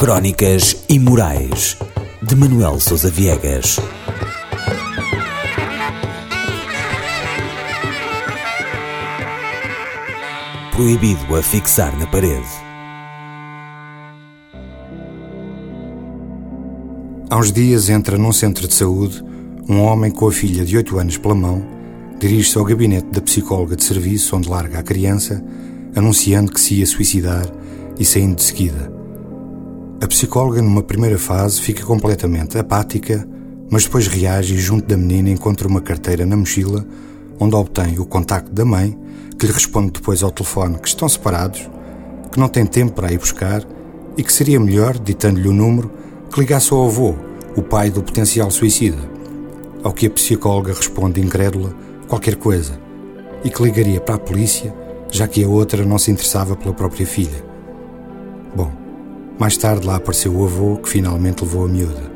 Crónicas Imorais de Manuel Sousa Viegas. Proibido a fixar na parede. Há uns dias entra num centro de saúde um homem com a filha de 8 anos pela mão, dirige-se ao gabinete da psicóloga de serviço onde larga a criança, anunciando que se ia suicidar e saindo de seguida. A psicóloga, numa primeira fase, fica completamente apática, mas depois reage e, junto da menina, encontra uma carteira na mochila, onde obtém o contacto da mãe, que lhe responde depois ao telefone que estão separados, que não tem tempo para ir buscar e que seria melhor, ditando-lhe o número, que ligasse ao avô, o pai do potencial suicida. Ao que a psicóloga responde incrédula qualquer coisa e que ligaria para a polícia, já que a outra não se interessava pela própria filha. Bom, mais tarde lá apareceu o avô que finalmente levou a miúda.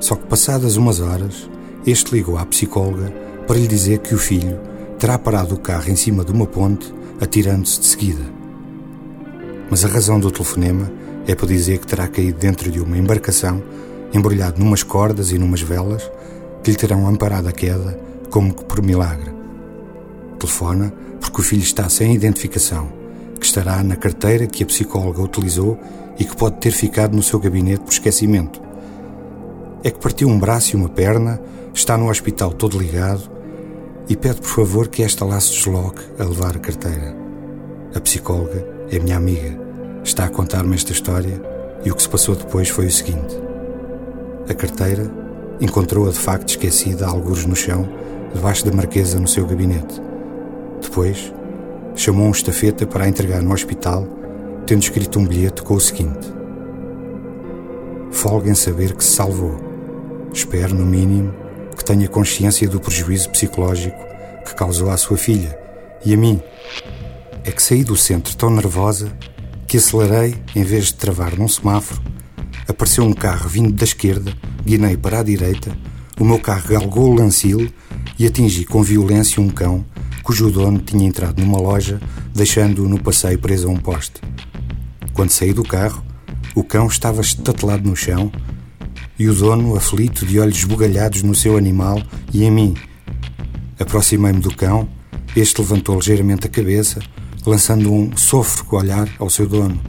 Só que passadas umas horas, este ligou à psicóloga para lhe dizer que o filho terá parado o carro em cima de uma ponte, atirando-se de seguida. Mas a razão do telefonema é para dizer que terá caído dentro de uma embarcação, embrulhado numas cordas e numas velas, que lhe terão amparado a queda, como que por milagre. Telefona porque o filho está sem identificação, que estará na carteira que a psicóloga utilizou e que pode ter ficado no seu gabinete por esquecimento. É que partiu um braço e uma perna, está no hospital todo ligado e pede por favor que esta lá se desloque a levar a carteira. A psicóloga é minha amiga, está a contar-me esta história e o que se passou depois foi o seguinte: a carteira encontrou-a de facto esquecida, algures no chão, debaixo da marquesa no seu gabinete. Depois, chamou um estafeta para a entregar no hospital tendo escrito um bilhete com o seguinte: Folga em saber que se salvou. Espero, no mínimo, que tenha consciência do prejuízo psicológico que causou à sua filha e a mim. É que saí do centro tão nervosa que acelerei em vez de travar num semáforo. Apareceu um carro vindo da esquerda, guinei para a direita, o meu carro galgou o lancil e atingi com violência um cão cujo dono tinha entrado numa loja, deixando-o no passeio preso a um poste. Quando saí do carro, o cão estava estatelado no chão e o dono, aflito, de olhos esbugalhados no seu animal e em mim. Aproximei-me do cão, este levantou ligeiramente a cabeça, lançando um sôfrego olhar ao seu dono.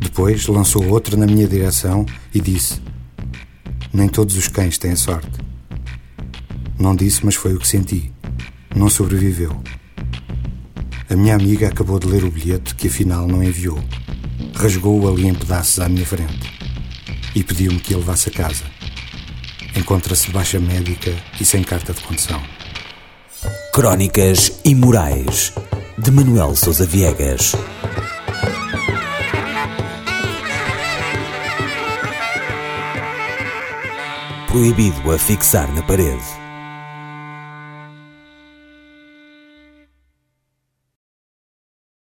Depois lançou outro na minha direção e disse: Nem todos os cães têm sorte. Não disse, mas foi o que senti. Não sobreviveu. A minha amiga acabou de ler o bilhete que afinal não enviou rasgou-o ali em pedaços à minha frente e pediu-me que a levasse a casa. Encontra-se baixa médica e sem carta de condução. Crónicas Imorais de Manuel Sousa Viegas. Proibido a fixar na parede.